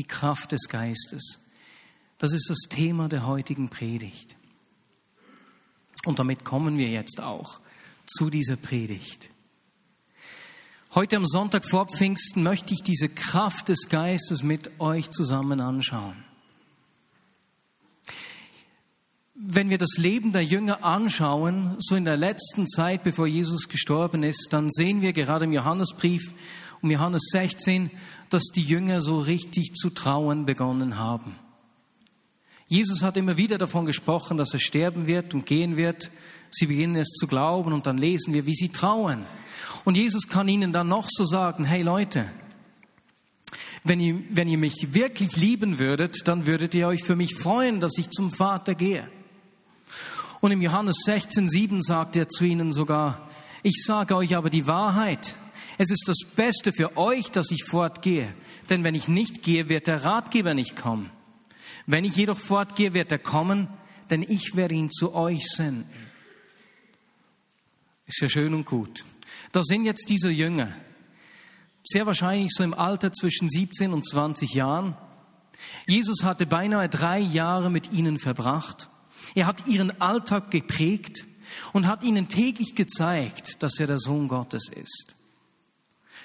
die Kraft des Geistes. Das ist das Thema der heutigen Predigt. Und damit kommen wir jetzt auch zu dieser Predigt. Heute am Sonntag vor Pfingsten möchte ich diese Kraft des Geistes mit euch zusammen anschauen. Wenn wir das Leben der Jünger anschauen, so in der letzten Zeit, bevor Jesus gestorben ist, dann sehen wir gerade im Johannesbrief um Johannes 16, dass die Jünger so richtig zu trauen begonnen haben. Jesus hat immer wieder davon gesprochen, dass er sterben wird und gehen wird. Sie beginnen es zu glauben und dann lesen wir, wie sie trauen. Und Jesus kann ihnen dann noch so sagen, hey Leute, wenn ihr, wenn ihr mich wirklich lieben würdet, dann würdet ihr euch für mich freuen, dass ich zum Vater gehe. Und im Johannes 16, 7 sagt er zu ihnen sogar, ich sage euch aber die Wahrheit. Es ist das Beste für euch, dass ich fortgehe. Denn wenn ich nicht gehe, wird der Ratgeber nicht kommen. Wenn ich jedoch fortgehe, wird er kommen, denn ich werde ihn zu euch senden. Ist ja schön und gut. Da sind jetzt diese Jünger, sehr wahrscheinlich so im Alter zwischen 17 und 20 Jahren. Jesus hatte beinahe drei Jahre mit ihnen verbracht. Er hat ihren Alltag geprägt und hat ihnen täglich gezeigt, dass er der Sohn Gottes ist.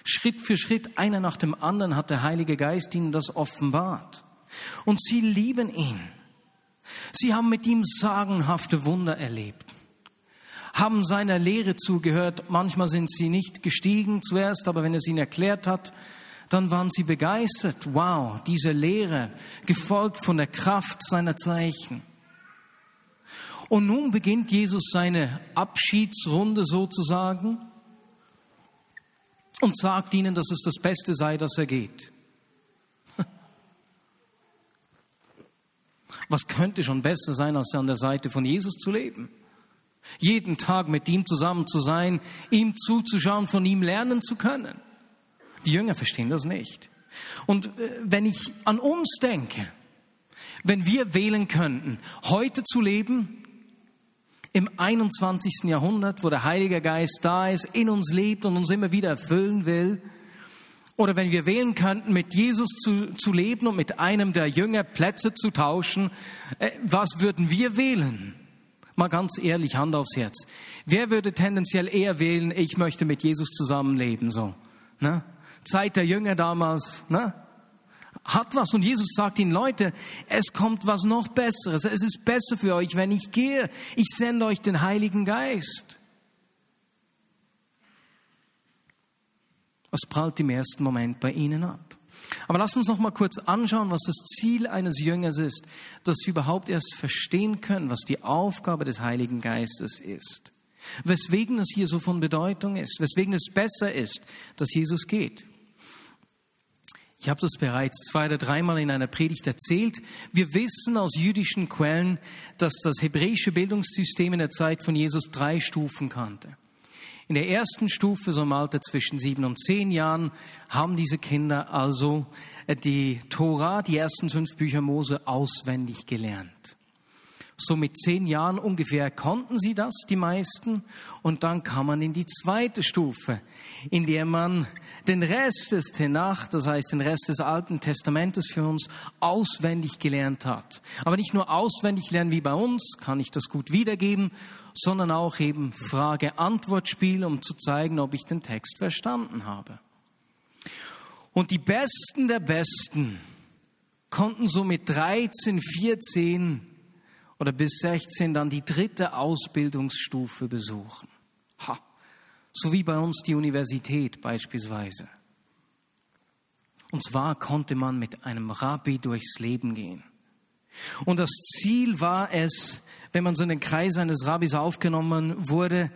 Schritt für Schritt, einer nach dem anderen, hat der Heilige Geist ihnen das offenbart. Und sie lieben ihn. Sie haben mit ihm sagenhafte Wunder erlebt, haben seiner Lehre zugehört. Manchmal sind sie nicht gestiegen zuerst, aber wenn er es ihnen erklärt hat, dann waren sie begeistert. Wow, diese Lehre, gefolgt von der Kraft seiner Zeichen. Und nun beginnt Jesus seine Abschiedsrunde sozusagen und sagt ihnen, dass es das Beste sei, dass er geht. Was könnte schon besser sein, als an der Seite von Jesus zu leben? Jeden Tag mit ihm zusammen zu sein, ihm zuzuschauen, von ihm lernen zu können. Die Jünger verstehen das nicht. Und äh, wenn ich an uns denke, wenn wir wählen könnten, heute zu leben, im 21. Jahrhundert, wo der Heilige Geist da ist, in uns lebt und uns immer wieder erfüllen will, oder wenn wir wählen könnten, mit Jesus zu, zu leben und mit einem der Jünger Plätze zu tauschen, äh, was würden wir wählen? Mal ganz ehrlich, Hand aufs Herz. Wer würde tendenziell eher wählen, ich möchte mit Jesus zusammenleben, so? Ne? Zeit der Jünger damals, ne? Hat was und Jesus sagt ihnen, Leute, es kommt was noch Besseres. Es ist besser für euch, wenn ich gehe. Ich sende euch den Heiligen Geist. Was prallt im ersten Moment bei ihnen ab? Aber lasst uns noch mal kurz anschauen, was das Ziel eines Jüngers ist, dass sie überhaupt erst verstehen können, was die Aufgabe des Heiligen Geistes ist. Weswegen es hier so von Bedeutung ist, weswegen es besser ist, dass Jesus geht. Ich habe das bereits zwei oder dreimal in einer Predigt erzählt. Wir wissen aus jüdischen Quellen, dass das hebräische Bildungssystem in der Zeit von Jesus drei Stufen kannte. In der ersten Stufe, so im Alter zwischen sieben und zehn Jahren, haben diese Kinder also die Tora, die ersten fünf Bücher Mose, auswendig gelernt. So mit zehn Jahren ungefähr konnten sie das, die meisten. Und dann kam man in die zweite Stufe, in der man den Rest des Tenach, das heißt den Rest des Alten Testamentes für uns auswendig gelernt hat. Aber nicht nur auswendig lernen wie bei uns, kann ich das gut wiedergeben, sondern auch eben Frage-Antwort-Spiel, um zu zeigen, ob ich den Text verstanden habe. Und die Besten der Besten konnten so mit 13, 14 oder bis 16 dann die dritte Ausbildungsstufe besuchen. Ha, so wie bei uns die Universität beispielsweise. Und zwar konnte man mit einem Rabbi durchs Leben gehen. Und das Ziel war es, wenn man so in den Kreis eines Rabbis aufgenommen wurde,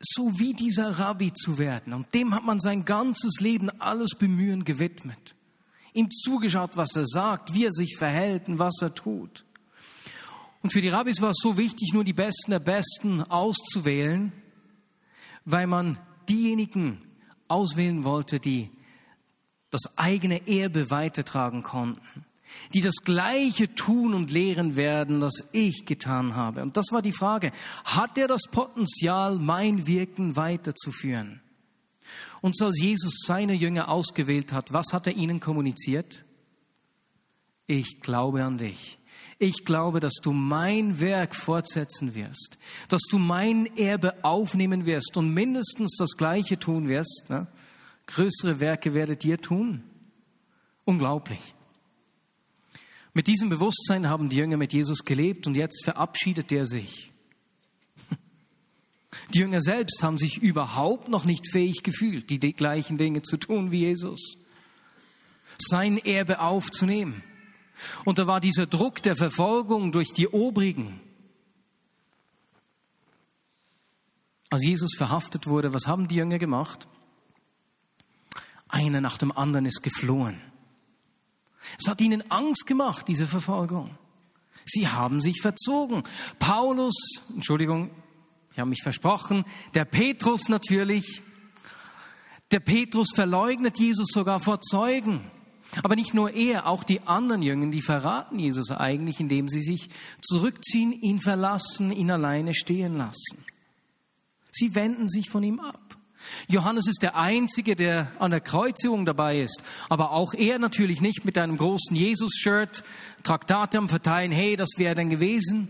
so wie dieser Rabbi zu werden. Und dem hat man sein ganzes Leben alles Bemühen gewidmet. Ihm zugeschaut, was er sagt, wie er sich verhält und was er tut. Und für die Rabbis war es so wichtig, nur die Besten der Besten auszuwählen, weil man diejenigen auswählen wollte, die das eigene Erbe weitertragen konnten die das Gleiche tun und lehren werden, das ich getan habe. Und das war die Frage, hat er das Potenzial, mein Wirken weiterzuführen? Und so als Jesus seine Jünger ausgewählt hat, was hat er ihnen kommuniziert? ich glaube an dich. Ich glaube, dass du mein Werk fortsetzen wirst, dass du mein Erbe aufnehmen wirst und mindestens das Gleiche tun wirst. Ne? Größere Werke werdet ihr tun. Unglaublich. Mit diesem Bewusstsein haben die Jünger mit Jesus gelebt und jetzt verabschiedet er sich. Die Jünger selbst haben sich überhaupt noch nicht fähig gefühlt, die gleichen Dinge zu tun wie Jesus. Sein Erbe aufzunehmen. Und da war dieser Druck der Verfolgung durch die Obrigen. Als Jesus verhaftet wurde, was haben die Jünger gemacht? Einer nach dem anderen ist geflohen. Es hat ihnen Angst gemacht, diese Verfolgung. Sie haben sich verzogen. Paulus, Entschuldigung, ich habe mich versprochen, der Petrus natürlich, der Petrus verleugnet Jesus sogar vor Zeugen. Aber nicht nur er, auch die anderen Jünger, die verraten Jesus eigentlich, indem sie sich zurückziehen, ihn verlassen, ihn alleine stehen lassen. Sie wenden sich von ihm ab. Johannes ist der Einzige, der an der Kreuzigung dabei ist. Aber auch er natürlich nicht mit einem großen Jesus-Shirt, Traktate am Verteilen, hey, das wäre denn gewesen.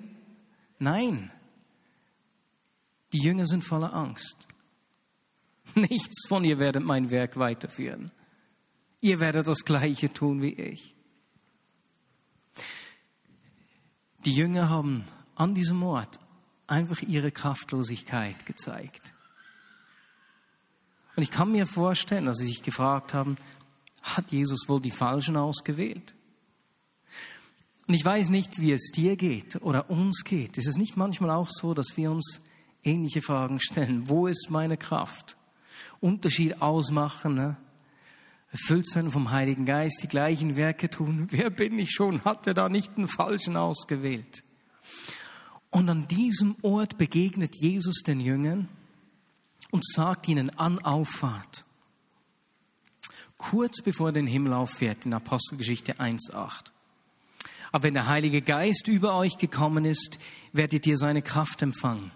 Nein. Die Jünger sind voller Angst. Nichts von ihr werdet mein Werk weiterführen. Ihr werdet das Gleiche tun wie ich. Die Jünger haben an diesem Ort einfach ihre Kraftlosigkeit gezeigt. Und ich kann mir vorstellen, dass sie sich gefragt haben, hat Jesus wohl die Falschen ausgewählt? Und ich weiß nicht, wie es dir geht oder uns geht. Ist es nicht manchmal auch so, dass wir uns ähnliche Fragen stellen? Wo ist meine Kraft? Unterschied ausmachen, ne? Erfüllt sein vom Heiligen Geist, die gleichen Werke tun. Wer bin ich schon? Hat er da nicht den Falschen ausgewählt? Und an diesem Ort begegnet Jesus den Jüngern und sagt ihnen an Auffahrt, kurz bevor er den Himmel auffährt, in Apostelgeschichte 1.8. Aber wenn der Heilige Geist über euch gekommen ist, werdet ihr seine Kraft empfangen.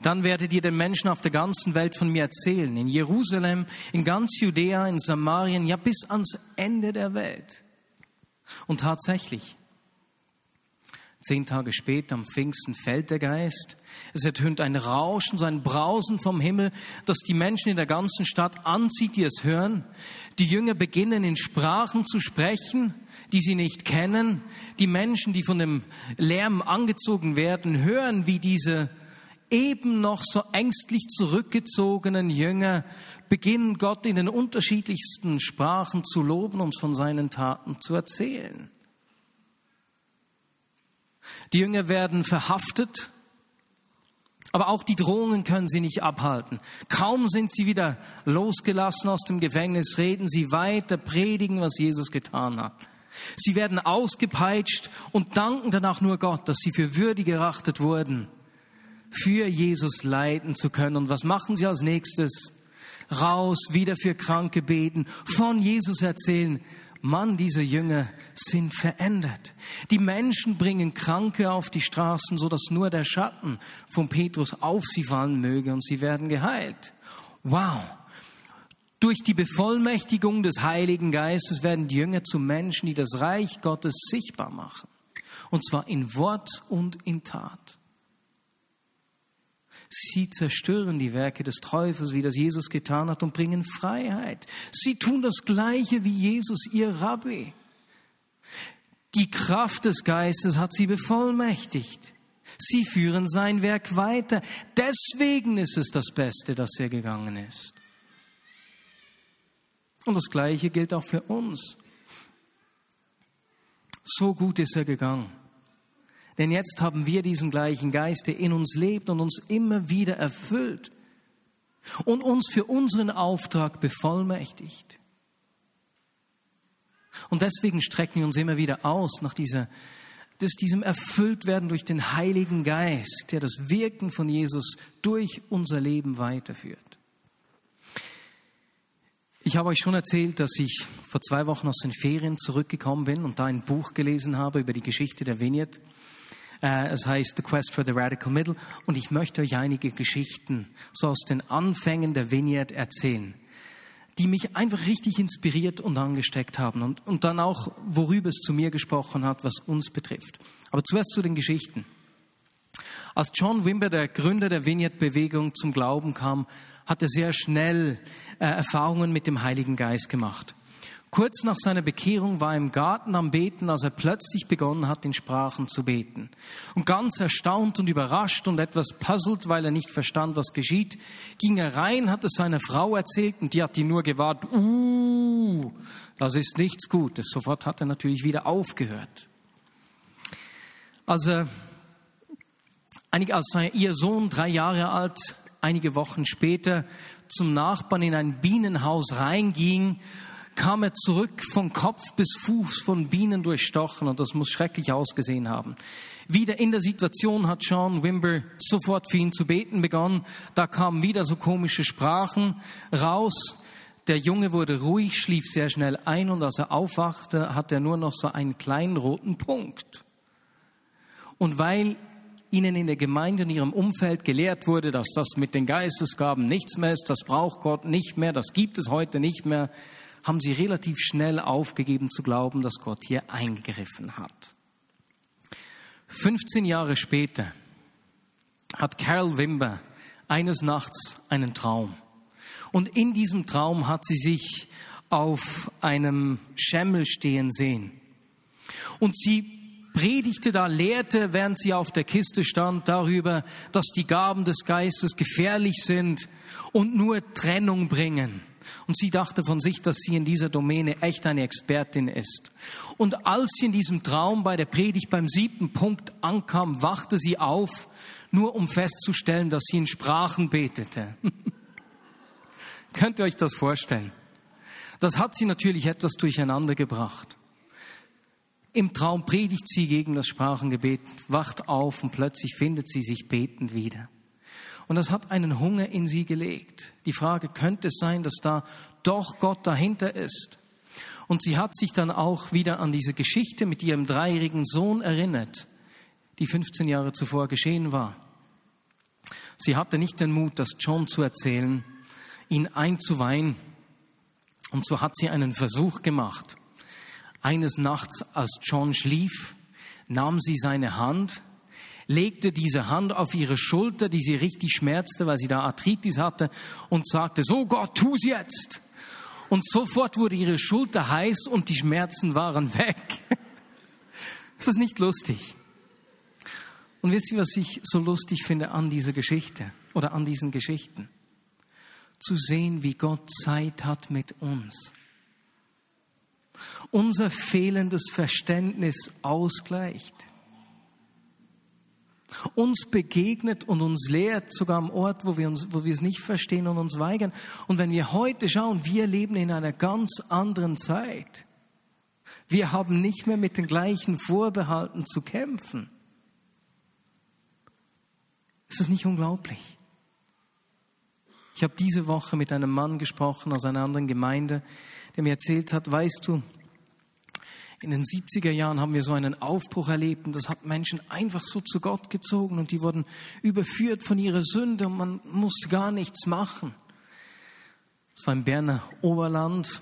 Dann werdet ihr den Menschen auf der ganzen Welt von mir erzählen. In Jerusalem, in ganz Judäa, in Samarien, ja bis ans Ende der Welt. Und tatsächlich, zehn Tage später am Pfingsten fällt der Geist. Es ertönt ein Rauschen, so ein Brausen vom Himmel, das die Menschen in der ganzen Stadt anzieht, die es hören. Die Jünger beginnen in Sprachen zu sprechen, die sie nicht kennen. Die Menschen, die von dem Lärm angezogen werden, hören, wie diese eben noch so ängstlich zurückgezogenen Jünger beginnen Gott in den unterschiedlichsten Sprachen zu loben und von seinen Taten zu erzählen. Die Jünger werden verhaftet, aber auch die Drohungen können sie nicht abhalten. Kaum sind sie wieder losgelassen aus dem Gefängnis, reden sie weiter, predigen, was Jesus getan hat. Sie werden ausgepeitscht und danken danach nur Gott, dass sie für würdig erachtet wurden für Jesus leiden zu können. Und was machen sie als nächstes? Raus, wieder für Kranke beten, von Jesus erzählen. Mann, diese Jünger sind verändert. Die Menschen bringen Kranke auf die Straßen, so dass nur der Schatten von Petrus auf sie fallen möge und sie werden geheilt. Wow. Durch die Bevollmächtigung des Heiligen Geistes werden die Jünger zu Menschen, die das Reich Gottes sichtbar machen. Und zwar in Wort und in Tat. Sie zerstören die Werke des Teufels, wie das Jesus getan hat, und bringen Freiheit. Sie tun das Gleiche wie Jesus, ihr Rabbi. Die Kraft des Geistes hat sie bevollmächtigt. Sie führen sein Werk weiter. Deswegen ist es das Beste, dass er gegangen ist. Und das Gleiche gilt auch für uns. So gut ist er gegangen. Denn jetzt haben wir diesen gleichen Geist, der in uns lebt und uns immer wieder erfüllt und uns für unseren Auftrag bevollmächtigt. Und deswegen strecken wir uns immer wieder aus nach dieser, dass diesem Erfülltwerden durch den Heiligen Geist, der das Wirken von Jesus durch unser Leben weiterführt. Ich habe euch schon erzählt, dass ich vor zwei Wochen aus den Ferien zurückgekommen bin und da ein Buch gelesen habe über die Geschichte der Vineyard. Äh, es heißt The Quest for the Radical Middle. Und ich möchte euch einige Geschichten so aus den Anfängen der Vineyard erzählen. die mich einfach richtig inspiriert und angesteckt haben und, und dann auch, worüber es zu mir gesprochen hat, was uns betrifft. Aber zuerst zu den Geschichten. Als John Wimber, der Gründer der Vineyard-Bewegung, zum Glauben kam, hat er sehr schnell äh, Erfahrungen mit dem Heiligen Geist gemacht. Kurz nach seiner Bekehrung war er im Garten am Beten, als er plötzlich begonnen hat, in Sprachen zu beten. Und ganz erstaunt und überrascht und etwas puzzelt, weil er nicht verstand, was geschieht, ging er rein, hat es seiner Frau erzählt und die hat ihn nur gewahrt, uh, das ist nichts Gutes. Sofort hat er natürlich wieder aufgehört. Also, als sein, ihr Sohn drei Jahre alt, einige Wochen später zum Nachbarn in ein Bienenhaus reinging kam er zurück von Kopf bis Fuß von Bienen durchstochen und das muss schrecklich ausgesehen haben. Wieder in der Situation hat Sean Wimber sofort für ihn zu beten begonnen. Da kamen wieder so komische Sprachen raus. Der Junge wurde ruhig, schlief sehr schnell ein und als er aufwachte, hat er nur noch so einen kleinen roten Punkt. Und weil ihnen in der Gemeinde, in ihrem Umfeld gelehrt wurde, dass das mit den Geistesgaben nichts mehr ist, das braucht Gott nicht mehr, das gibt es heute nicht mehr, haben sie relativ schnell aufgegeben zu glauben, dass Gott hier eingegriffen hat. 15 Jahre später hat Carol Wimber eines Nachts einen Traum. Und in diesem Traum hat sie sich auf einem Schemmel stehen sehen. Und sie predigte da, lehrte, während sie auf der Kiste stand, darüber, dass die Gaben des Geistes gefährlich sind und nur Trennung bringen. Und sie dachte von sich, dass sie in dieser Domäne echt eine Expertin ist. Und als sie in diesem Traum bei der Predigt beim siebten Punkt ankam, wachte sie auf, nur um festzustellen, dass sie in Sprachen betete. Könnt ihr euch das vorstellen? Das hat sie natürlich etwas durcheinander gebracht. Im Traum predigt sie gegen das Sprachengebet, wacht auf und plötzlich findet sie sich betend wieder. Und das hat einen Hunger in sie gelegt. Die Frage, könnte es sein, dass da doch Gott dahinter ist? Und sie hat sich dann auch wieder an diese Geschichte mit ihrem dreijährigen Sohn erinnert, die 15 Jahre zuvor geschehen war. Sie hatte nicht den Mut, das John zu erzählen, ihn einzuweihen. Und so hat sie einen Versuch gemacht. Eines Nachts, als John schlief, nahm sie seine Hand legte diese Hand auf ihre Schulter, die sie richtig schmerzte, weil sie da Arthritis hatte, und sagte, so Gott, tu's jetzt. Und sofort wurde ihre Schulter heiß und die Schmerzen waren weg. Das ist nicht lustig. Und wisst ihr, was ich so lustig finde an dieser Geschichte oder an diesen Geschichten? Zu sehen, wie Gott Zeit hat mit uns. Unser fehlendes Verständnis ausgleicht uns begegnet und uns lehrt, sogar am Ort, wo wir, uns, wo wir es nicht verstehen und uns weigern. Und wenn wir heute schauen, wir leben in einer ganz anderen Zeit. Wir haben nicht mehr mit den gleichen Vorbehalten zu kämpfen. Ist das nicht unglaublich? Ich habe diese Woche mit einem Mann gesprochen aus einer anderen Gemeinde, der mir erzählt hat, weißt du, in den 70er Jahren haben wir so einen Aufbruch erlebt und das hat Menschen einfach so zu Gott gezogen und die wurden überführt von ihrer Sünde und man musste gar nichts machen. Das war im Berner Oberland.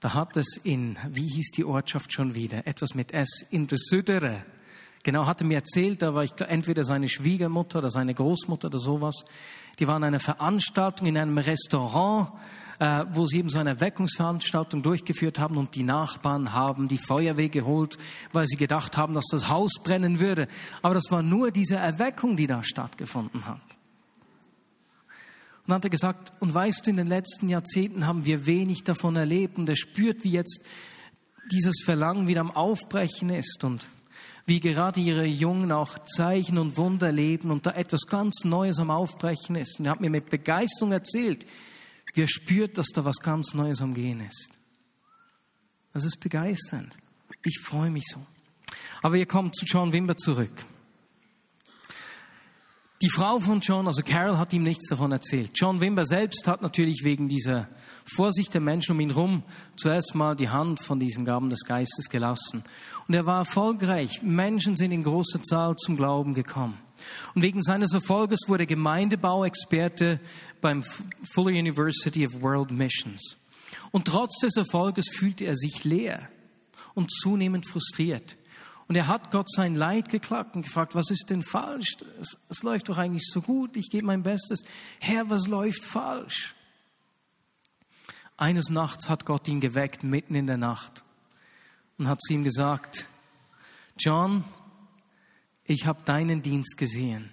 Da hat es in, wie hieß die Ortschaft schon wieder? Etwas mit S, in der Südere. Genau, hatte mir erzählt, da war ich entweder seine Schwiegermutter oder seine Großmutter oder sowas. Die waren eine Veranstaltung in einem Restaurant äh, wo sie eben so eine Erweckungsveranstaltung durchgeführt haben und die Nachbarn haben die Feuerwehr geholt, weil sie gedacht haben, dass das Haus brennen würde. Aber das war nur diese Erweckung, die da stattgefunden hat. Und dann hat er gesagt, und weißt du, in den letzten Jahrzehnten haben wir wenig davon erlebt und er spürt, wie jetzt dieses Verlangen wieder am Aufbrechen ist und wie gerade ihre Jungen auch Zeichen und Wunder erleben und da etwas ganz Neues am Aufbrechen ist. Und er hat mir mit Begeisterung erzählt, wie er spürt, dass da was ganz Neues am Gehen ist. Das ist begeisternd. Ich freue mich so. Aber wir kommen zu John Wimber zurück. Die Frau von John, also Carol, hat ihm nichts davon erzählt. John Wimber selbst hat natürlich wegen dieser Vorsicht der Menschen um ihn herum zuerst mal die Hand von diesen Gaben des Geistes gelassen. Und er war erfolgreich. Menschen sind in großer Zahl zum Glauben gekommen. Und wegen seines Erfolges wurde Gemeindebauexperte beim Fuller University of World Missions. Und trotz des Erfolges fühlte er sich leer und zunehmend frustriert. Und er hat Gott sein Leid geklagt und gefragt, was ist denn falsch? Es, es läuft doch eigentlich so gut, ich gebe mein Bestes. Herr, was läuft falsch? Eines Nachts hat Gott ihn geweckt, mitten in der Nacht, und hat zu ihm gesagt, John, ich habe deinen Dienst gesehen.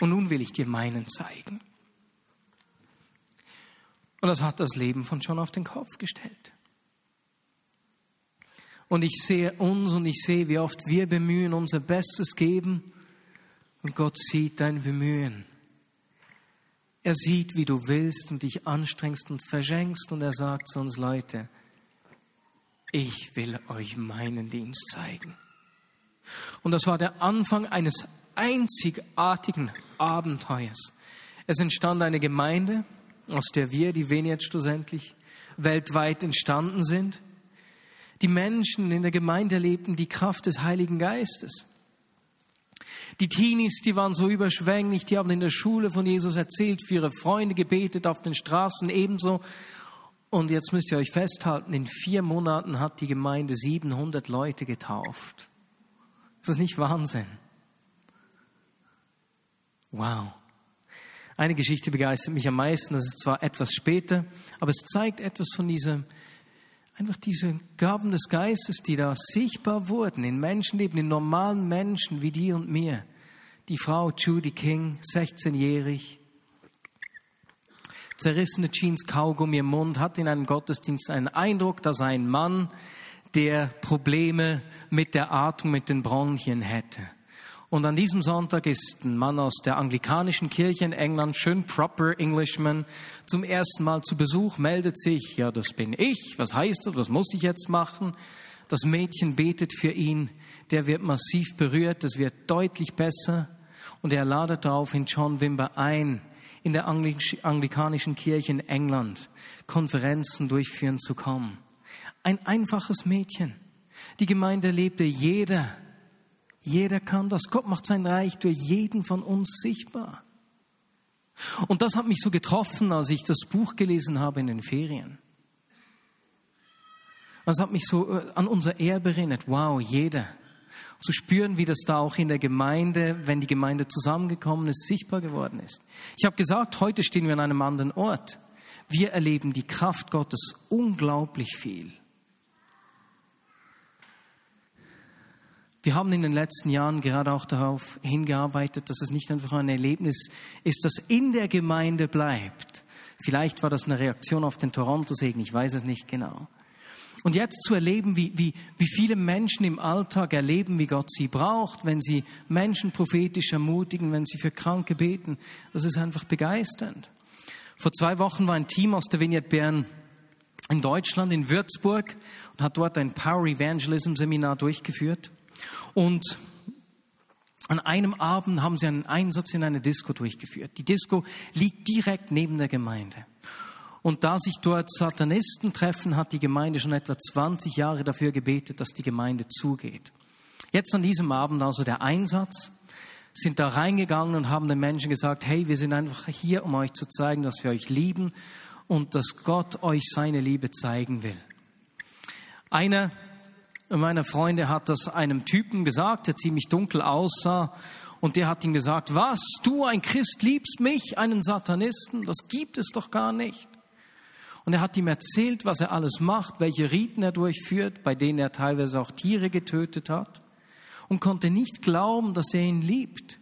Und nun will ich dir meinen zeigen. Und das hat das Leben von John auf den Kopf gestellt. Und ich sehe uns und ich sehe, wie oft wir bemühen, unser Bestes geben. Und Gott sieht dein Bemühen. Er sieht, wie du willst und dich anstrengst und verschenkst. Und er sagt zu uns Leute, ich will euch meinen Dienst zeigen. Und das war der Anfang eines einzigartigen Abenteuers. Es entstand eine Gemeinde, aus der wir, die Vineyard schlussendlich, weltweit entstanden sind. Die Menschen in der Gemeinde erlebten die Kraft des Heiligen Geistes. Die Teenies, die waren so überschwänglich, die haben in der Schule von Jesus erzählt, für ihre Freunde gebetet, auf den Straßen ebenso. Und jetzt müsst ihr euch festhalten, in vier Monaten hat die Gemeinde 700 Leute getauft. Ist das nicht Wahnsinn? Wow. Eine Geschichte begeistert mich am meisten, das ist zwar etwas später, aber es zeigt etwas von diesem einfach diese Gaben des Geistes, die da sichtbar wurden in Menschenleben, in normalen Menschen wie dir und mir. Die Frau Judy King, 16-jährig, zerrissene Jeans, Kaugummi im Mund, hat in einem Gottesdienst einen Eindruck, dass ein Mann, der Probleme mit der Atmung, mit den Bronchien hätte. Und an diesem Sonntag ist ein Mann aus der anglikanischen Kirche in England, schön proper Englishman, zum ersten Mal zu Besuch, meldet sich, ja, das bin ich, was heißt das, was muss ich jetzt machen? Das Mädchen betet für ihn, der wird massiv berührt, das wird deutlich besser und er ladet darauf in John Wimber ein, in der anglikanischen Kirche in England Konferenzen durchführen zu kommen. Ein einfaches Mädchen. Die Gemeinde lebte jeder jeder kann das. Gott macht sein Reich durch jeden von uns sichtbar. Und das hat mich so getroffen, als ich das Buch gelesen habe in den Ferien. Das hat mich so äh, an unser Erbe erinnert. Wow, jeder. Zu spüren, wie das da auch in der Gemeinde, wenn die Gemeinde zusammengekommen ist, sichtbar geworden ist. Ich habe gesagt, heute stehen wir an einem anderen Ort. Wir erleben die Kraft Gottes unglaublich viel. Wir haben in den letzten Jahren gerade auch darauf hingearbeitet, dass es nicht einfach ein Erlebnis ist, das in der Gemeinde bleibt. Vielleicht war das eine Reaktion auf den Toronto-Segen, ich weiß es nicht genau. Und jetzt zu erleben, wie, wie, wie viele Menschen im Alltag erleben, wie Gott sie braucht, wenn sie Menschen prophetisch ermutigen, wenn sie für Kranke beten, das ist einfach begeisternd. Vor zwei Wochen war ein Team aus der Vineyard Bern in Deutschland, in Würzburg, und hat dort ein Power Evangelism Seminar durchgeführt. Und an einem Abend haben sie einen Einsatz in eine Disco durchgeführt. Die Disco liegt direkt neben der Gemeinde. Und da sich dort Satanisten treffen, hat die Gemeinde schon etwa 20 Jahre dafür gebetet, dass die Gemeinde zugeht. Jetzt an diesem Abend also der Einsatz, sind da reingegangen und haben den Menschen gesagt, hey, wir sind einfach hier, um euch zu zeigen, dass wir euch lieben und dass Gott euch seine Liebe zeigen will. Einer meiner Freunde hat das einem Typen gesagt, der ziemlich dunkel aussah. Und der hat ihm gesagt, was, du ein Christ liebst mich, einen Satanisten? Das gibt es doch gar nicht. Und er hat ihm erzählt, was er alles macht, welche Riten er durchführt, bei denen er teilweise auch Tiere getötet hat. Und konnte nicht glauben, dass er ihn liebt.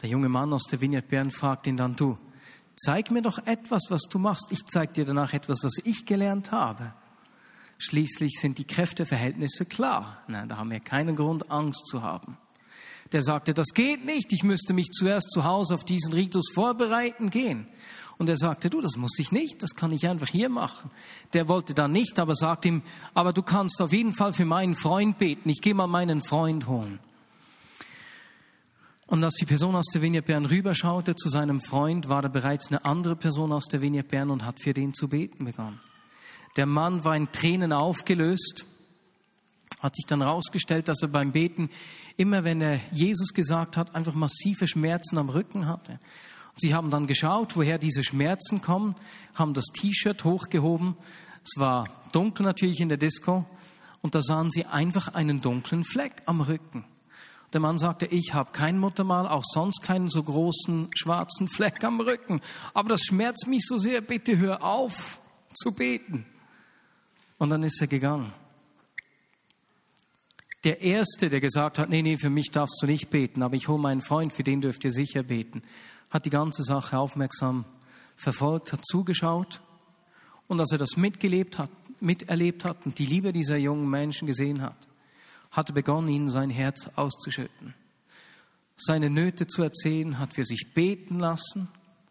Der junge Mann aus der Vineyard Bern fragt ihn dann, du, zeig mir doch etwas, was du machst. Ich zeig dir danach etwas, was ich gelernt habe. Schließlich sind die Kräfteverhältnisse klar. Na, da haben wir keinen Grund, Angst zu haben. Der sagte, das geht nicht, ich müsste mich zuerst zu Hause auf diesen Ritus vorbereiten gehen. Und er sagte, du, das muss ich nicht, das kann ich einfach hier machen. Der wollte dann nicht, aber sagte ihm, aber du kannst auf jeden Fall für meinen Freund beten, ich gehe mal meinen Freund holen. Und als die Person aus der Bern rüberschaute zu seinem Freund, war da bereits eine andere Person aus der Bern und hat für den zu beten begonnen. Der Mann war in Tränen aufgelöst, hat sich dann herausgestellt, dass er beim Beten immer, wenn er Jesus gesagt hat, einfach massive Schmerzen am Rücken hatte. Sie haben dann geschaut, woher diese Schmerzen kommen, haben das T-Shirt hochgehoben. Es war dunkel natürlich in der Disco und da sahen sie einfach einen dunklen Fleck am Rücken. Der Mann sagte, ich habe kein Muttermal, auch sonst keinen so großen schwarzen Fleck am Rücken. Aber das schmerzt mich so sehr, bitte hör auf zu beten. Und dann ist er gegangen. Der Erste, der gesagt hat, nee, nee, für mich darfst du nicht beten, aber ich hole meinen Freund, für den dürft ihr sicher beten, hat die ganze Sache aufmerksam verfolgt, hat zugeschaut. Und als er das mitgelebt hat, miterlebt hat und die Liebe dieser jungen Menschen gesehen hat, hat er begonnen, ihnen sein Herz auszuschütten. Seine Nöte zu erzählen, hat für sich beten lassen,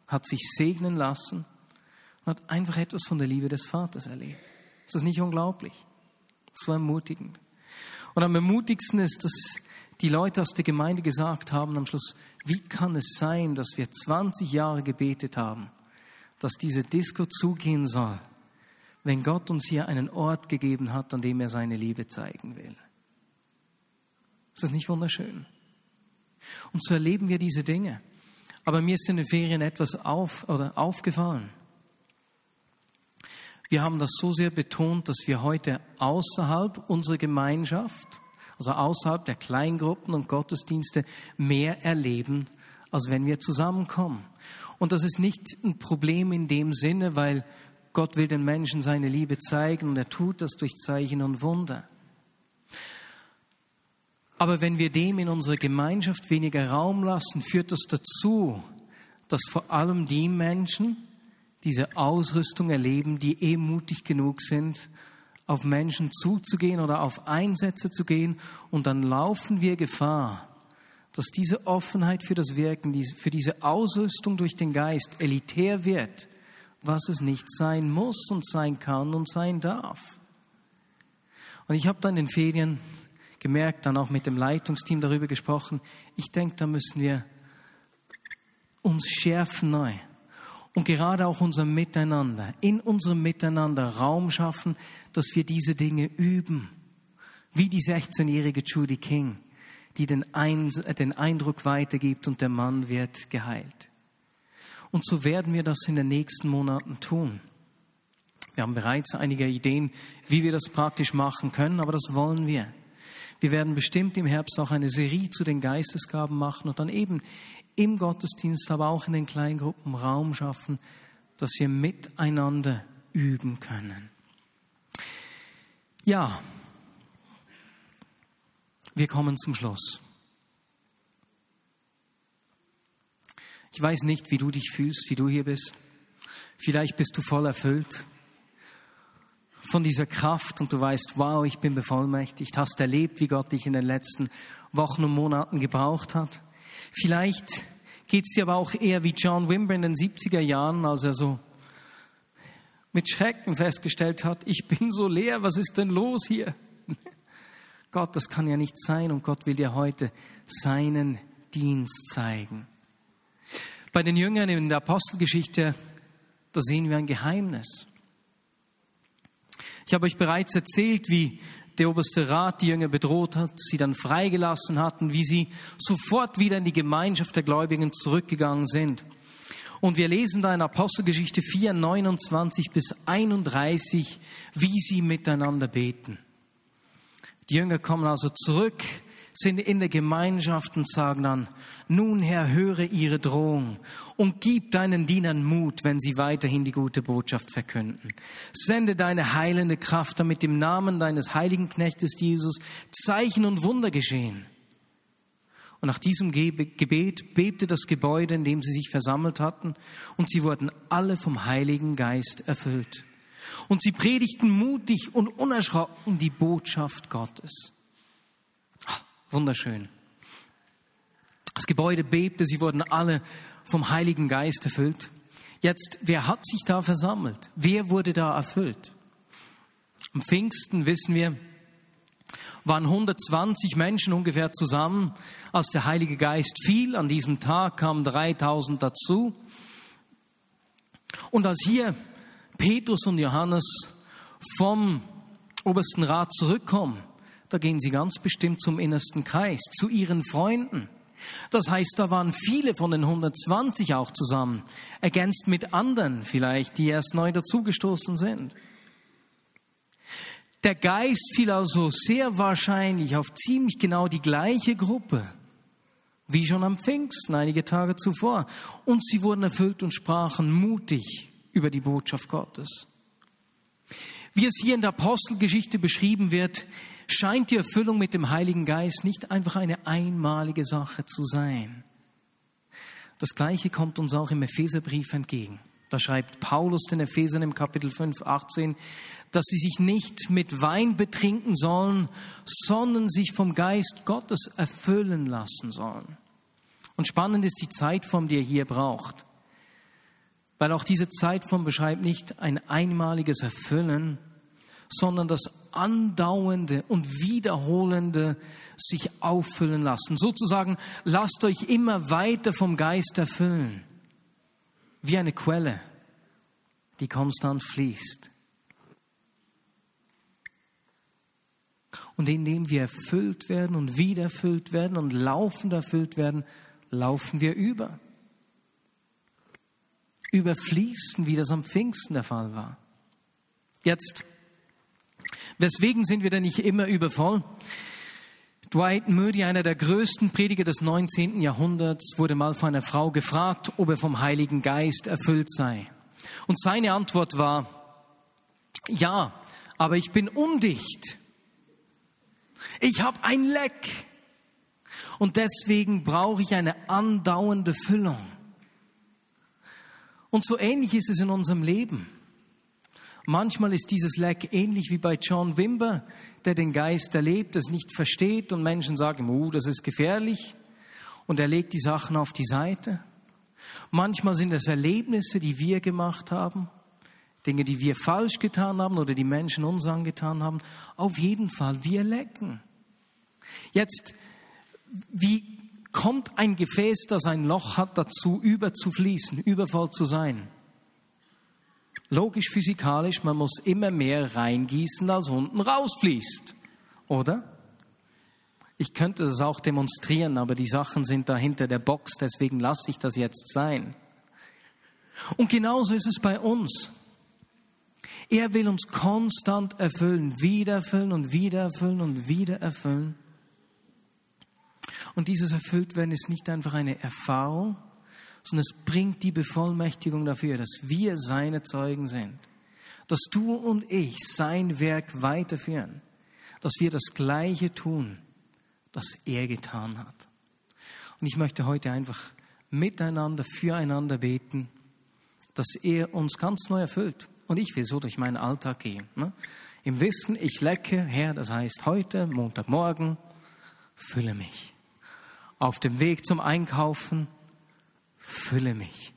hat sich segnen lassen und hat einfach etwas von der Liebe des Vaters erlebt. Ist das nicht unglaublich? So ermutigend. Und am ermutigsten ist, dass die Leute aus der Gemeinde gesagt haben am Schluss, wie kann es sein, dass wir 20 Jahre gebetet haben, dass diese Disco zugehen soll, wenn Gott uns hier einen Ort gegeben hat, an dem er seine Liebe zeigen will? Ist das nicht wunderschön? Und so erleben wir diese Dinge. Aber mir ist in den Ferien etwas auf, oder aufgefallen. Wir haben das so sehr betont, dass wir heute außerhalb unserer Gemeinschaft, also außerhalb der Kleingruppen und Gottesdienste, mehr erleben, als wenn wir zusammenkommen. Und das ist nicht ein Problem in dem Sinne, weil Gott will den Menschen seine Liebe zeigen und er tut das durch Zeichen und Wunder. Aber wenn wir dem in unserer Gemeinschaft weniger Raum lassen, führt das dazu, dass vor allem die Menschen diese Ausrüstung erleben, die eh mutig genug sind, auf Menschen zuzugehen oder auf Einsätze zu gehen. Und dann laufen wir Gefahr, dass diese Offenheit für das Wirken, für diese Ausrüstung durch den Geist elitär wird, was es nicht sein muss und sein kann und sein darf. Und ich habe dann in den Ferien gemerkt, dann auch mit dem Leitungsteam darüber gesprochen. Ich denke, da müssen wir uns schärfen neu. Und gerade auch unser Miteinander, in unserem Miteinander Raum schaffen, dass wir diese Dinge üben. Wie die 16-jährige Judy King, die den, Ein den Eindruck weitergibt und der Mann wird geheilt. Und so werden wir das in den nächsten Monaten tun. Wir haben bereits einige Ideen, wie wir das praktisch machen können, aber das wollen wir. Wir werden bestimmt im Herbst auch eine Serie zu den Geistesgaben machen und dann eben im Gottesdienst, aber auch in den Kleingruppen Raum schaffen, dass wir miteinander üben können. Ja, wir kommen zum Schluss. Ich weiß nicht, wie du dich fühlst, wie du hier bist. Vielleicht bist du voll erfüllt von dieser Kraft und du weißt, wow, ich bin bevollmächtigt, hast erlebt, wie Gott dich in den letzten Wochen und Monaten gebraucht hat. Vielleicht geht es dir aber auch eher wie John Wimber in den 70er Jahren, als er so mit Schrecken festgestellt hat, ich bin so leer, was ist denn los hier? Gott, das kann ja nicht sein und Gott will dir heute seinen Dienst zeigen. Bei den Jüngern in der Apostelgeschichte, da sehen wir ein Geheimnis. Ich habe euch bereits erzählt, wie der oberste Rat die Jünger bedroht hat, sie dann freigelassen hatten, wie sie sofort wieder in die Gemeinschaft der Gläubigen zurückgegangen sind. Und wir lesen da in Apostelgeschichte 4, 29 bis 31, wie sie miteinander beten. Die Jünger kommen also zurück sind in der Gemeinschaft und sagen dann, nun Herr, höre ihre Drohung und gib deinen Dienern Mut, wenn sie weiterhin die gute Botschaft verkünden. Sende deine heilende Kraft, damit im Namen deines heiligen Knechtes Jesus Zeichen und Wunder geschehen. Und nach diesem Gebet bebte das Gebäude, in dem sie sich versammelt hatten, und sie wurden alle vom Heiligen Geist erfüllt. Und sie predigten mutig und unerschrocken die Botschaft Gottes. Wunderschön. Das Gebäude bebte, sie wurden alle vom Heiligen Geist erfüllt. Jetzt, wer hat sich da versammelt? Wer wurde da erfüllt? Am Pfingsten wissen wir, waren 120 Menschen ungefähr zusammen, als der Heilige Geist fiel. An diesem Tag kamen 3000 dazu. Und als hier Petrus und Johannes vom obersten Rat zurückkommen, da gehen sie ganz bestimmt zum innersten Kreis, zu ihren Freunden. Das heißt, da waren viele von den 120 auch zusammen, ergänzt mit anderen vielleicht, die erst neu dazugestoßen sind. Der Geist fiel also sehr wahrscheinlich auf ziemlich genau die gleiche Gruppe, wie schon am Pfingsten einige Tage zuvor. Und sie wurden erfüllt und sprachen mutig über die Botschaft Gottes. Wie es hier in der Apostelgeschichte beschrieben wird, scheint die Erfüllung mit dem Heiligen Geist nicht einfach eine einmalige Sache zu sein. Das Gleiche kommt uns auch im Epheserbrief entgegen. Da schreibt Paulus den Ephesern im Kapitel 5, 18, dass sie sich nicht mit Wein betrinken sollen, sondern sich vom Geist Gottes erfüllen lassen sollen. Und spannend ist die Zeitform, die er hier braucht. Weil auch diese Zeitform beschreibt nicht ein einmaliges Erfüllen, sondern das andauernde und wiederholende sich auffüllen lassen. Sozusagen, lasst euch immer weiter vom Geist erfüllen. Wie eine Quelle, die konstant fließt. Und indem wir erfüllt werden und wieder erfüllt werden und laufend erfüllt werden, laufen wir über. Überfließen, wie das am Pfingsten der Fall war. Jetzt Weswegen sind wir denn nicht immer übervoll? Dwight Moody, einer der größten Prediger des 19. Jahrhunderts, wurde mal von einer Frau gefragt, ob er vom Heiligen Geist erfüllt sei. Und seine Antwort war, ja, aber ich bin undicht. Ich habe ein Leck. Und deswegen brauche ich eine andauernde Füllung. Und so ähnlich ist es in unserem Leben. Manchmal ist dieses Leck ähnlich wie bei John Wimber, der den Geist erlebt, das nicht versteht und Menschen sagen, oh, das ist gefährlich und er legt die Sachen auf die Seite. Manchmal sind es Erlebnisse, die wir gemacht haben, Dinge, die wir falsch getan haben oder die Menschen uns angetan haben. Auf jeden Fall, wir lecken. Jetzt, wie kommt ein Gefäß, das ein Loch hat, dazu überzufließen, übervoll zu sein? Logisch physikalisch, man muss immer mehr reingießen, als unten rausfließt. Oder? Ich könnte das auch demonstrieren, aber die Sachen sind da hinter der Box, deswegen lasse ich das jetzt sein. Und genauso ist es bei uns. Er will uns konstant erfüllen, wieder erfüllen und wieder erfüllen und wieder erfüllen. Und dieses Erfülltwerden ist nicht einfach eine Erfahrung, sondern es bringt die Bevollmächtigung dafür, dass wir seine Zeugen sind, dass du und ich sein Werk weiterführen, dass wir das Gleiche tun, das er getan hat. Und ich möchte heute einfach miteinander, füreinander beten, dass er uns ganz neu erfüllt. Und ich will so durch meinen Alltag gehen. Ne? Im Wissen, ich lecke, Herr, das heißt heute, Montagmorgen, fülle mich. Auf dem Weg zum Einkaufen, fülle mich.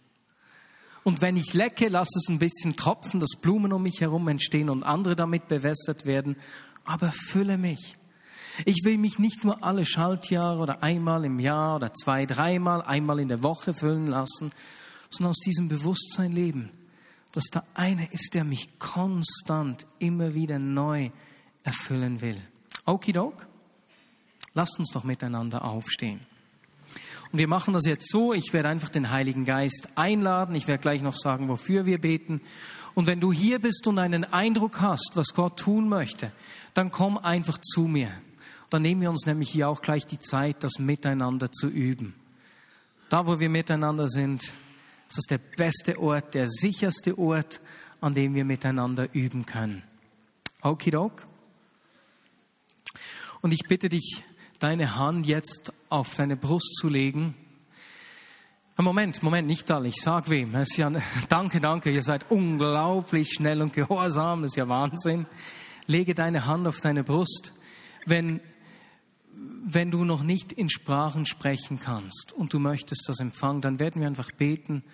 Und wenn ich lecke, lass es ein bisschen tropfen, dass Blumen um mich herum entstehen und andere damit bewässert werden, aber fülle mich. Ich will mich nicht nur alle Schaltjahre oder einmal im Jahr oder zwei, dreimal, einmal in der Woche füllen lassen, sondern aus diesem Bewusstsein leben, dass da einer ist, der mich konstant immer wieder neu erfüllen will. Okidok, lasst uns doch miteinander aufstehen. Und wir machen das jetzt so, ich werde einfach den Heiligen Geist einladen, ich werde gleich noch sagen, wofür wir beten. Und wenn du hier bist und einen Eindruck hast, was Gott tun möchte, dann komm einfach zu mir. Dann nehmen wir uns nämlich hier auch gleich die Zeit, das miteinander zu üben. Da, wo wir miteinander sind, ist das der beste Ort, der sicherste Ort, an dem wir miteinander üben können. Okidok. Und ich bitte dich, deine Hand jetzt auf deine Brust zu legen. Moment, Moment, nicht alle. Ich sag wem. Es ist ja, danke, danke. Ihr seid unglaublich schnell und gehorsam. Das ist ja Wahnsinn. Lege deine Hand auf deine Brust. Wenn, wenn du noch nicht in Sprachen sprechen kannst und du möchtest das empfangen, dann werden wir einfach beten,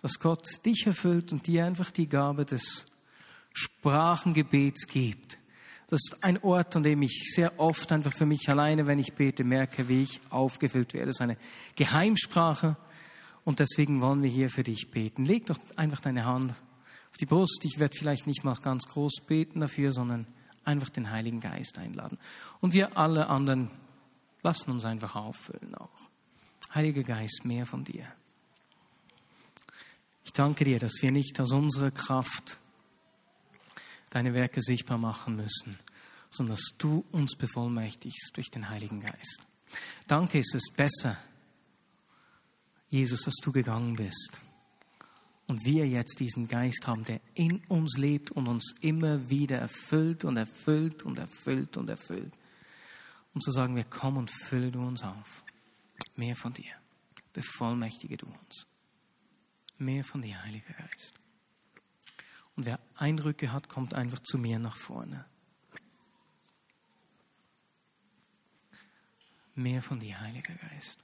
dass Gott dich erfüllt und dir einfach die Gabe des Sprachengebets gibt. Das ist ein Ort, an dem ich sehr oft einfach für mich alleine, wenn ich bete, merke, wie ich aufgefüllt werde. Das ist eine Geheimsprache und deswegen wollen wir hier für dich beten. Leg doch einfach deine Hand auf die Brust. Ich werde vielleicht nicht mal ganz groß beten dafür, sondern einfach den Heiligen Geist einladen. Und wir alle anderen lassen uns einfach auffüllen auch. Heiliger Geist, mehr von dir. Ich danke dir, dass wir nicht aus unserer Kraft deine Werke sichtbar machen müssen, sondern dass du uns bevollmächtigst durch den Heiligen Geist. Danke, es ist besser, Jesus, dass du gegangen bist und wir jetzt diesen Geist haben, der in uns lebt und uns immer wieder erfüllt und erfüllt und erfüllt und erfüllt. Und zu sagen wir, komm und fülle du uns auf. Mehr von dir. Bevollmächtige du uns. Mehr von dir, Heiliger Geist. Und wer Eindrücke hat, kommt einfach zu mir nach vorne. Mehr von dir, Heiliger Geist.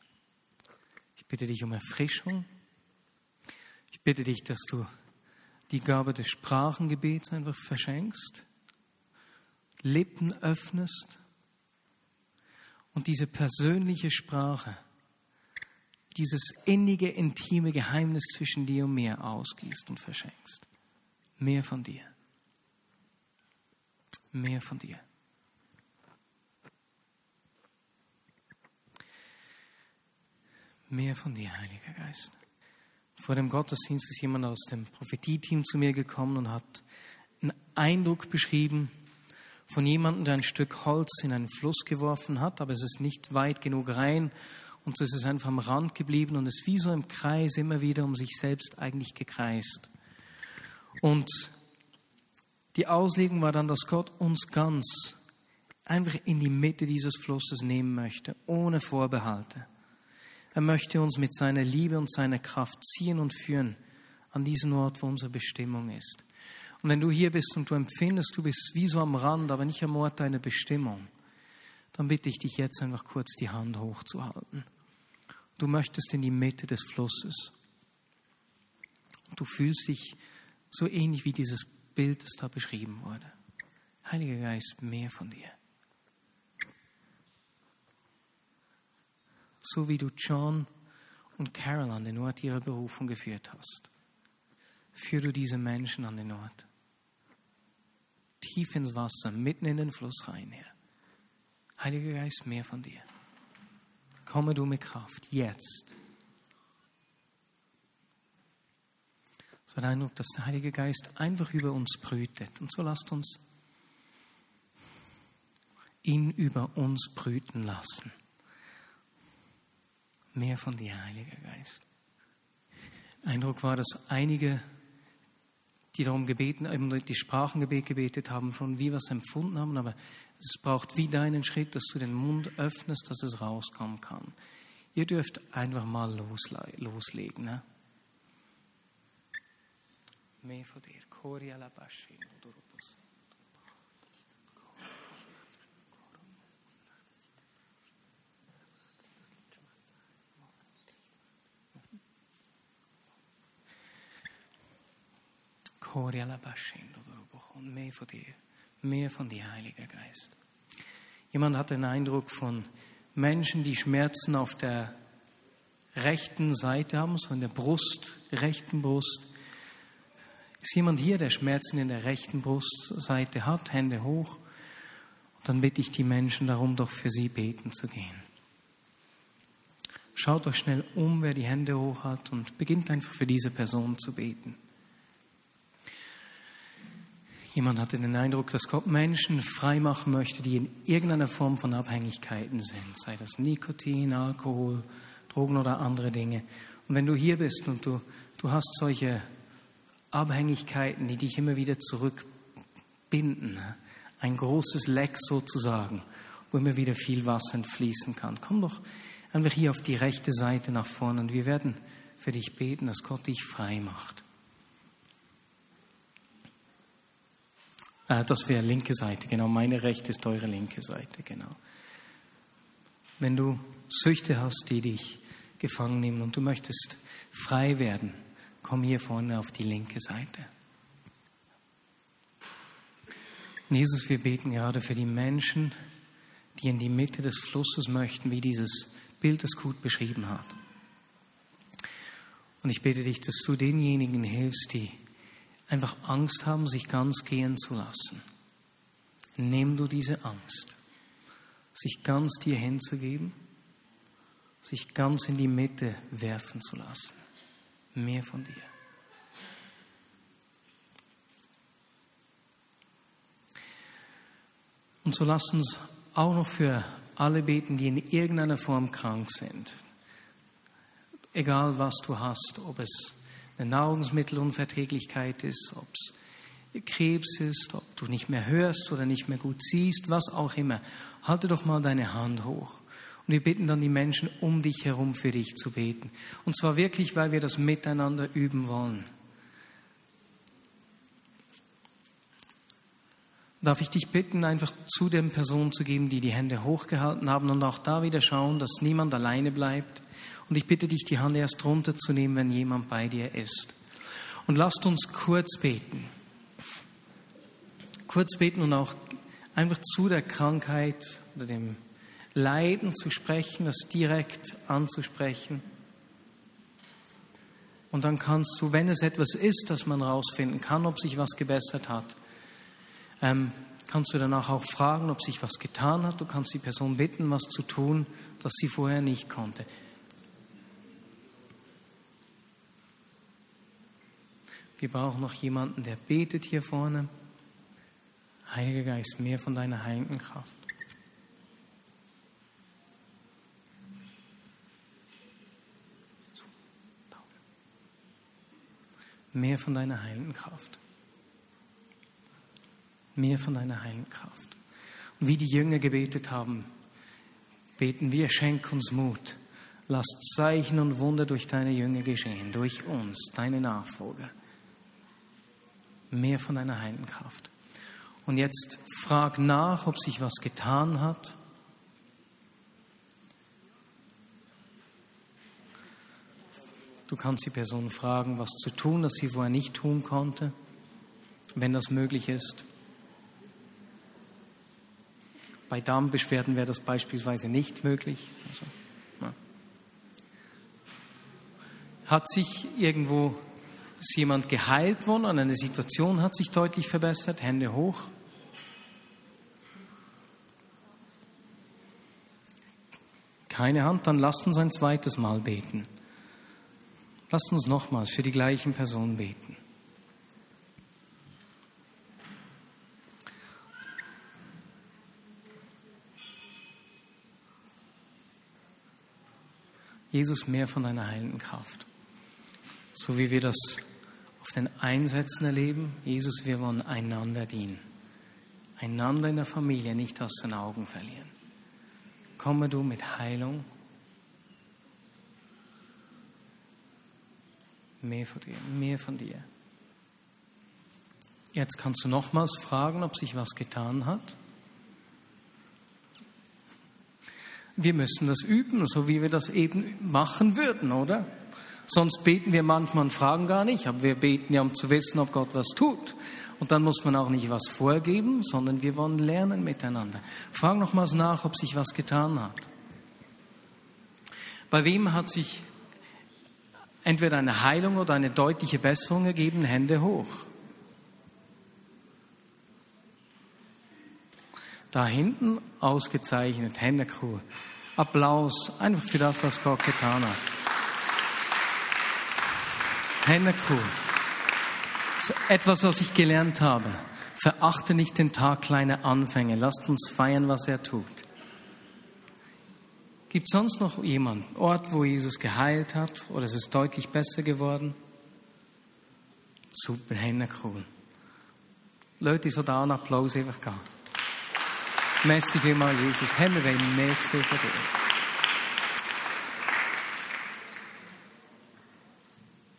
Ich bitte dich um Erfrischung. Ich bitte dich, dass du die Gabe des Sprachengebets einfach verschenkst, Lippen öffnest und diese persönliche Sprache, dieses innige, intime Geheimnis zwischen dir und mir ausgießt und verschenkst. Mehr von dir. Mehr von dir. Mehr von dir, Heiliger Geist. Vor dem Gottesdienst ist jemand aus dem Prophetie-Team zu mir gekommen und hat einen Eindruck beschrieben von jemandem, der ein Stück Holz in einen Fluss geworfen hat, aber es ist nicht weit genug rein und so ist es einfach am Rand geblieben und ist wie so im Kreis immer wieder um sich selbst eigentlich gekreist. Und die Auslegung war dann, dass Gott uns ganz einfach in die Mitte dieses Flusses nehmen möchte, ohne Vorbehalte. Er möchte uns mit seiner Liebe und seiner Kraft ziehen und führen an diesen Ort, wo unsere Bestimmung ist. Und wenn du hier bist und du empfindest, du bist wie so am Rand, aber nicht am Ort deiner Bestimmung, dann bitte ich dich jetzt einfach kurz die Hand hochzuhalten. Du möchtest in die Mitte des Flusses. Und du fühlst dich so ähnlich wie dieses Bild, das da beschrieben wurde. Heiliger Geist, mehr von dir. so wie du John und Carol an den Ort ihrer Berufung geführt hast. Führ du diese Menschen an den Ort. Tief ins Wasser, mitten in den Fluss rein, Herr. Heiliger Geist, mehr von dir. Komme du mit Kraft, jetzt. So ein Eindruck, dass der Heilige Geist einfach über uns brütet. Und so lasst uns ihn über uns brüten lassen. Mehr von dir, Heiliger Geist. Eindruck war, dass einige, die darum gebeten, eben die Sprachengebet gebetet haben, schon wie was empfunden haben, aber es braucht wie deinen Schritt, dass du den Mund öffnest, dass es rauskommen kann. Ihr dürft einfach mal loslegen. Ne? Mehr von dir. Koria la Und mehr von dir, mehr von dir, Heiliger Geist. Jemand hat den Eindruck von Menschen, die Schmerzen auf der rechten Seite haben, so in der Brust, rechten Brust. Ist jemand hier, der Schmerzen in der rechten Brustseite hat? Hände hoch. Und dann bitte ich die Menschen darum, doch für sie beten zu gehen. Schaut euch schnell um, wer die Hände hoch hat und beginnt einfach für diese Person zu beten. Jemand hatte den Eindruck, dass Gott Menschen frei machen möchte, die in irgendeiner Form von Abhängigkeiten sind, sei das Nikotin, Alkohol, Drogen oder andere Dinge. Und wenn du hier bist und du, du hast solche Abhängigkeiten, die dich immer wieder zurückbinden, ein großes Leck sozusagen, wo immer wieder viel Wasser entfließen kann, komm doch einfach hier auf die rechte Seite nach vorne und wir werden für dich beten, dass Gott dich frei macht. Äh, das wäre linke Seite, genau. Meine rechte ist eure linke Seite, genau. Wenn du Süchte hast, die dich gefangen nehmen und du möchtest frei werden, komm hier vorne auf die linke Seite. Und Jesus, wir beten gerade für die Menschen, die in die Mitte des Flusses möchten, wie dieses Bild es gut beschrieben hat. Und ich bete dich, dass du denjenigen hilfst, die einfach Angst haben, sich ganz gehen zu lassen. Nimm du diese Angst, sich ganz dir hinzugeben sich ganz in die Mitte werfen zu lassen. Mehr von dir. Und so lasst uns auch noch für alle beten, die in irgendeiner Form krank sind. Egal was du hast, ob es eine Nahrungsmittelunverträglichkeit ist, ob es Krebs ist, ob du nicht mehr hörst oder nicht mehr gut siehst, was auch immer. Halte doch mal deine Hand hoch. Und wir bitten dann die Menschen um dich herum für dich zu beten. Und zwar wirklich, weil wir das miteinander üben wollen. darf ich dich bitten, einfach zu den Personen zu geben, die die Hände hochgehalten haben und auch da wieder schauen, dass niemand alleine bleibt. Und ich bitte dich, die Hand erst runterzunehmen, wenn jemand bei dir ist. Und lasst uns kurz beten. Kurz beten und auch einfach zu der Krankheit oder dem Leiden zu sprechen, das direkt anzusprechen. Und dann kannst du, wenn es etwas ist, das man herausfinden kann, ob sich was gebessert hat, ähm, kannst du danach auch fragen, ob sich was getan hat. Du kannst die Person bitten, was zu tun, das sie vorher nicht konnte. Wir brauchen noch jemanden, der betet hier vorne. Heiliger Geist, mehr von deiner heiligen Kraft. Mehr von deiner heiligen Kraft mehr von deiner heiligen Kraft. Und wie die Jünger gebetet haben, beten wir, schenk uns Mut. Lass Zeichen und Wunder durch deine Jünger geschehen, durch uns, deine Nachfolger. Mehr von deiner heiligen Kraft. Und jetzt frag nach, ob sich was getan hat. Du kannst die Person fragen, was zu tun, das sie vorher nicht tun konnte, wenn das möglich ist. Bei Darmbeschwerden wäre das beispielsweise nicht möglich. Also, ja. Hat sich irgendwo ist jemand geheilt worden eine Situation hat sich deutlich verbessert? Hände hoch. Keine Hand, dann lasst uns ein zweites Mal beten. Lasst uns nochmals für die gleichen Personen beten. Jesus, mehr von deiner heilenden Kraft. So wie wir das auf den Einsätzen erleben, Jesus, wir wollen einander dienen. Einander in der Familie nicht aus den Augen verlieren. Komme du mit Heilung. Mehr von dir, mehr von dir. Jetzt kannst du nochmals fragen, ob sich was getan hat. Wir müssen das üben, so wie wir das eben machen würden, oder? Sonst beten wir manchmal und fragen gar nicht, aber wir beten ja, um zu wissen, ob Gott was tut. Und dann muss man auch nicht was vorgeben, sondern wir wollen lernen miteinander. Frag nochmals nach, ob sich was getan hat. Bei wem hat sich entweder eine Heilung oder eine deutliche Besserung ergeben? Hände hoch. Da hinten ausgezeichnet, Hände cool. Applaus einfach für das, was Gott getan hat. Hände cool. Etwas, was ich gelernt habe. Verachte nicht den Tag kleiner Anfänge. Lasst uns feiern, was er tut. Gibt es sonst noch jemanden, Ort, wo Jesus geheilt hat oder es ist deutlich besser geworden? Super, Hände cool. Leute, so da einen Applaus einfach gehen. Merci vielmals, Jesus. Haben wir mehr gesehen von dir.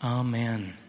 Amen.